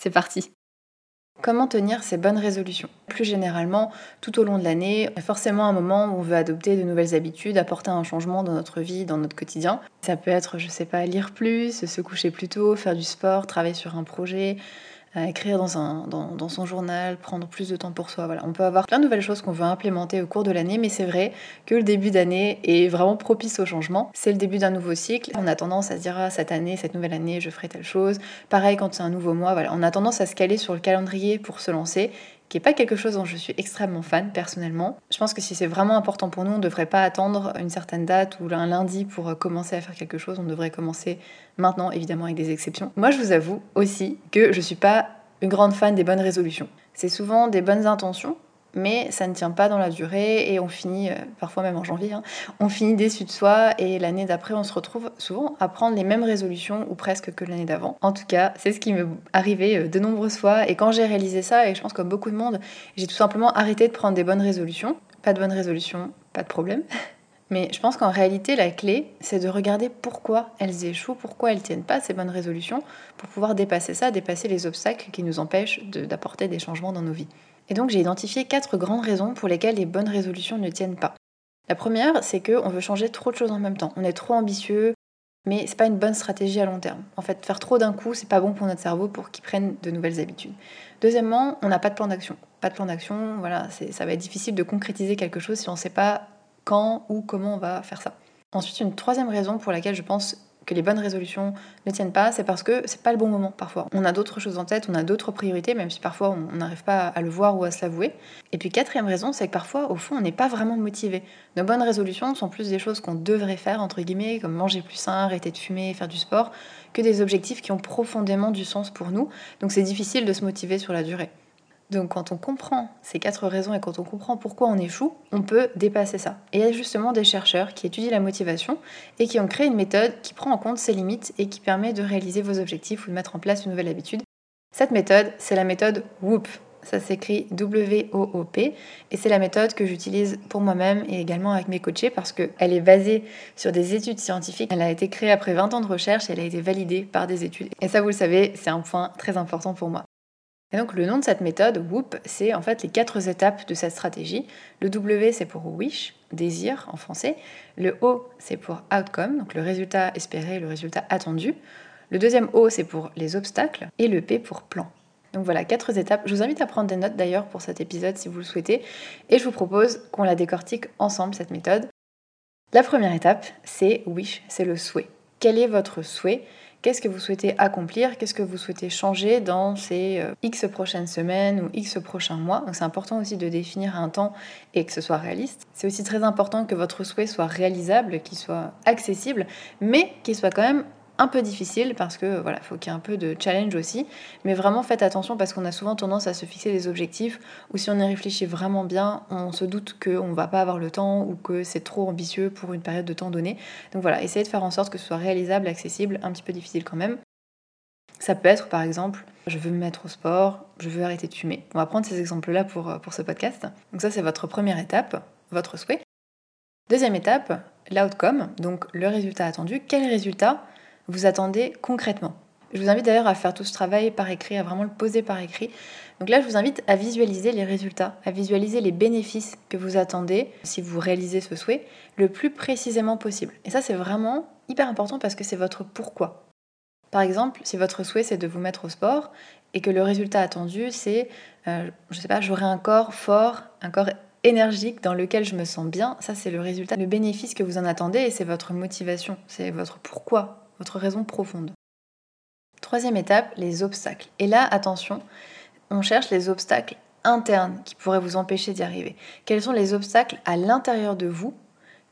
C'est parti Comment tenir ces bonnes résolutions? Plus généralement, tout au long de l'année, forcément un moment où on veut adopter de nouvelles habitudes, apporter un changement dans notre vie, dans notre quotidien. Ça peut être, je sais pas, lire plus, se coucher plus tôt, faire du sport, travailler sur un projet, écrire dans, son journal, prendre plus de temps pour soi. On peut avoir plein de nouvelles choses qu'on veut implémenter au cours de l'année, mais c'est vrai que le début d'année est vraiment propice au changement. C'est le début d'un nouveau cycle. On a tendance à se dire ah, cette année, cette nouvelle année, je ferai telle chose. Pareil quand c'est un nouveau mois, voilà. on a tendance à se caler sur le calendrier pour se lancer qui n'est pas quelque chose dont je suis extrêmement fan personnellement. Je pense que si c'est vraiment important pour nous, on ne devrait pas attendre une certaine date ou un lundi pour euh, commencer à faire quelque chose, on devrait commencer maintenant, évidemment avec des exceptions. Moi je vous avoue aussi que je ne suis pas une grande fan des bonnes résolutions. C'est souvent des bonnes intentions, mais ça ne tient pas dans la durée et on finit, euh, parfois même en janvier, hein, on finit déçu de soi et l'année d'après on se retrouve souvent à prendre les mêmes résolutions ou presque que l'année d'avant. En tout cas, c'est ce qui m'est arrivé euh, de nombreuses fois et quand j'ai réalisé ça, et je pense comme beaucoup de monde, j'ai tout simplement arrêté de prendre des bonnes résolutions. Pas de bonnes résolutions, pas de problème. Mais je pense qu'en réalité, la clé, c'est de regarder pourquoi elles échouent, pourquoi elles tiennent pas ces bonnes résolutions, pour pouvoir dépasser ça, dépasser les obstacles qui nous empêchent d'apporter des changements dans nos vies. Et donc j'ai identifié quatre grandes raisons pour lesquelles les bonnes résolutions ne tiennent pas. La première, c'est qu'on veut changer trop de choses en même temps. On est trop ambitieux, mais c'est pas une bonne stratégie à long terme. En fait, faire trop d'un coup, c'est pas bon pour notre cerveau pour qu'il prenne de nouvelles habitudes. Deuxièmement, on n'a pas de plan d'action. Pas de plan d'action, voilà, ça va être difficile de concrétiser quelque chose si on ne sait pas quand ou comment on va faire ça. Ensuite, une troisième raison pour laquelle je pense que les bonnes résolutions ne tiennent pas, c'est parce que c'est pas le bon moment parfois. On a d'autres choses en tête, on a d'autres priorités, même si parfois on n'arrive pas à le voir ou à se l'avouer. Et puis quatrième raison, c'est que parfois, au fond, on n'est pas vraiment motivé. Nos bonnes résolutions sont plus des choses qu'on devrait faire, entre guillemets, comme manger plus sain, arrêter de fumer, faire du sport, que des objectifs qui ont profondément du sens pour nous. Donc c'est difficile de se motiver sur la durée. Donc quand on comprend ces quatre raisons et quand on comprend pourquoi on échoue, on peut dépasser ça. Et il y a justement des chercheurs qui étudient la motivation et qui ont créé une méthode qui prend en compte ces limites et qui permet de réaliser vos objectifs ou de mettre en place une nouvelle habitude. Cette méthode, c'est la méthode WOOP. Ça s'écrit W-O-O-P et c'est la méthode que j'utilise pour moi-même et également avec mes coachés parce qu'elle est basée sur des études scientifiques. Elle a été créée après 20 ans de recherche et elle a été validée par des études. Et ça, vous le savez, c'est un point très important pour moi. Et donc le nom de cette méthode, WOOP, c'est en fait les quatre étapes de cette stratégie. Le W, c'est pour wish, désir en français. Le O, c'est pour outcome, donc le résultat espéré, le résultat attendu. Le deuxième O, c'est pour les obstacles. Et le P pour plan. Donc voilà, quatre étapes. Je vous invite à prendre des notes d'ailleurs pour cet épisode si vous le souhaitez. Et je vous propose qu'on la décortique ensemble, cette méthode. La première étape, c'est wish, c'est le souhait. Quel est votre souhait? Qu'est-ce que vous souhaitez accomplir? Qu'est-ce que vous souhaitez changer dans ces euh, X prochaines semaines ou X prochains mois? Donc c'est important aussi de définir un temps et que ce soit réaliste. C'est aussi très important que votre souhait soit réalisable, qu'il soit accessible, mais qu'il soit quand même un peu difficile parce que voilà, faut qu'il y ait un peu de challenge aussi. Mais vraiment faites attention parce qu'on a souvent tendance à se fixer des objectifs ou si on y réfléchit vraiment bien, on se doute qu'on va pas avoir le temps ou que c'est trop ambitieux pour une période de temps donnée. Donc voilà, essayez de faire en sorte que ce soit réalisable, accessible, un petit peu difficile quand même. Ça peut être par exemple, je veux me mettre au sport, je veux arrêter de fumer. On va prendre ces exemples-là pour, pour ce podcast. Donc ça c'est votre première étape, votre souhait. Deuxième étape, l'outcome, donc le résultat attendu. Quel résultat vous attendez concrètement. Je vous invite d'ailleurs à faire tout ce travail par écrit, à vraiment le poser par écrit. Donc là, je vous invite à visualiser les résultats, à visualiser les bénéfices que vous attendez si vous réalisez ce souhait le plus précisément possible. Et ça, c'est vraiment hyper important parce que c'est votre pourquoi. Par exemple, si votre souhait c'est de vous mettre au sport et que le résultat attendu c'est, euh, je sais pas, j'aurai un corps fort, un corps énergique dans lequel je me sens bien, ça c'est le résultat, le bénéfice que vous en attendez et c'est votre motivation, c'est votre pourquoi votre raison profonde. Troisième étape, les obstacles. Et là, attention, on cherche les obstacles internes qui pourraient vous empêcher d'y arriver. Quels sont les obstacles à l'intérieur de vous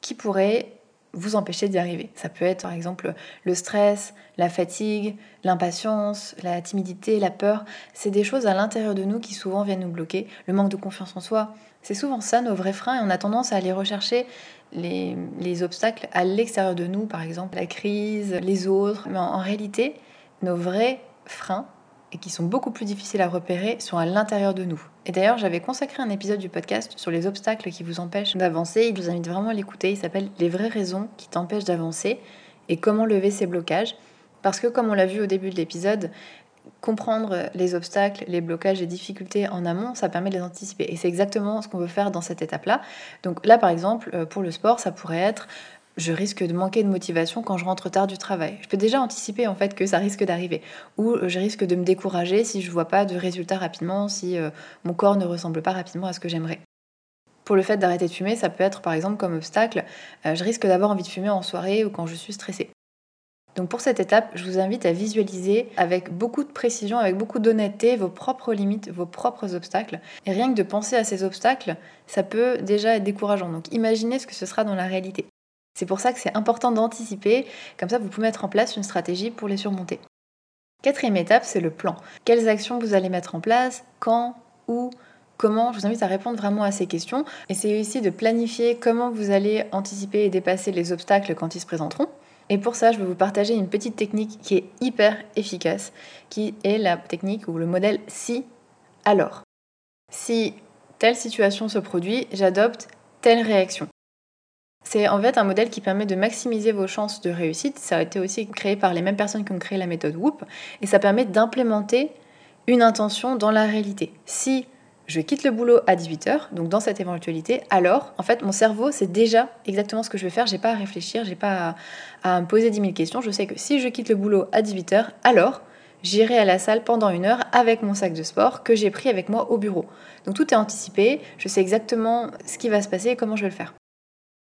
qui pourraient vous empêcher d'y arriver? Ça peut être par exemple le stress, la fatigue, l'impatience, la timidité, la peur. C'est des choses à l'intérieur de nous qui souvent viennent nous bloquer. Le manque de confiance en soi. C'est souvent ça nos vrais freins et on a tendance à aller rechercher les, obstacles à l'extérieur de nous, par exemple la crise, les autres. Mais en réalité, nos vrais freins, et qui sont beaucoup plus difficiles à repérer, sont à l'intérieur de nous. Et d'ailleurs, j'avais consacré un épisode du podcast sur les obstacles qui vous empêchent d'avancer. Je vous invite vraiment à l'écouter. Il s'appelle Les vraies raisons qui t'empêchent d'avancer et comment lever ces blocages. Parce que comme on l'a vu au début de l'épisode, comprendre les obstacles, les blocages, les difficultés en amont, ça permet de les anticiper. Et c'est exactement ce qu'on veut faire dans cette étape-là. Donc là, par exemple, euh, pour le sport, ça pourrait être je risque de manquer de motivation quand je rentre tard du travail. Je peux déjà anticiper en fait que ça risque d'arriver. Ou je risque de me décourager si je vois pas de résultats rapidement, si euh, mon corps ne ressemble pas rapidement à ce que j'aimerais. Pour le fait d'arrêter de fumer, ça peut être par exemple comme obstacle, euh, je risque d'avoir envie de fumer en soirée ou quand je suis stressée. Donc pour cette étape, je vous invite à visualiser avec beaucoup de précision, avec beaucoup d'honnêteté vos propres limites, vos propres obstacles. Et rien que de penser à ces obstacles, ça peut déjà être décourageant. Donc imaginez ce que ce sera dans la réalité. C'est pour ça que c'est important d'anticiper, comme ça vous pouvez mettre en place une stratégie pour les surmonter. Quatrième étape, c'est le plan. Quelles actions vous allez mettre en place, quand, où, comment? Je vous invite à répondre vraiment à ces questions. Essayez aussi de planifier comment vous allez anticiper et dépasser les obstacles quand ils se présenteront. Et pour ça, je vais vous partager une petite technique qui est hyper efficace, qui est la technique ou le modèle si alors. Si telle situation se produit, j'adopte telle réaction. C'est en fait un modèle qui permet de maximiser vos chances de réussite. Ça a été aussi créé par les mêmes personnes qui ont créé la méthode Whoop. Et ça permet d'implémenter une intention dans la réalité. Si je quitte le boulot à 18h, donc dans cette éventualité, alors en fait mon cerveau c'est déjà exactement ce que je vais faire, j'ai pas à réfléchir, j'ai pas à, me poser 10 000 questions, je sais que si je quitte le boulot à 18h, alors j'irai à la salle pendant une heure avec mon sac de sport que j'ai pris avec moi au bureau. Donc tout est anticipé, je sais exactement ce qui va se passer et comment je vais le faire.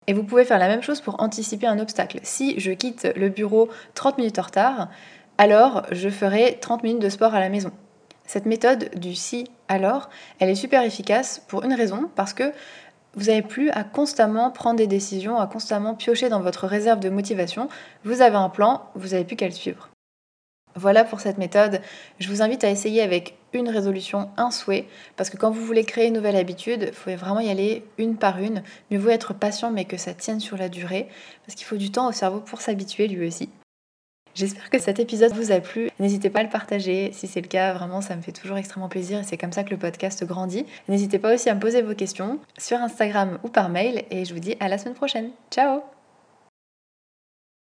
Et vous pouvez faire la même chose pour anticiper un obstacle. Si je quitte le bureau 30 minutes en retard, alors je ferai 30 minutes de sport à la maison. Cette méthode du si alors, elle est super efficace pour une raison, parce que vous n'avez plus à constamment prendre des décisions, à constamment piocher dans votre réserve de motivation. Vous avez un plan, vous n'avez plus qu'à le suivre. Voilà pour cette méthode. Je vous invite à essayer avec une résolution, un souhait, parce que quand vous voulez créer une nouvelle habitude, il faut vraiment y aller une par une. Mieux vaut être patient, mais que ça tienne sur la durée, parce qu'il faut du temps au cerveau pour s'habituer lui aussi. J'espère que cet épisode vous a plu. N'hésitez pas à le partager. Si c'est le cas, vraiment, ça me fait toujours extrêmement plaisir et c'est comme ça que le podcast grandit. N'hésitez pas aussi à me poser vos questions sur Instagram ou par mail et je vous dis à la semaine prochaine. Ciao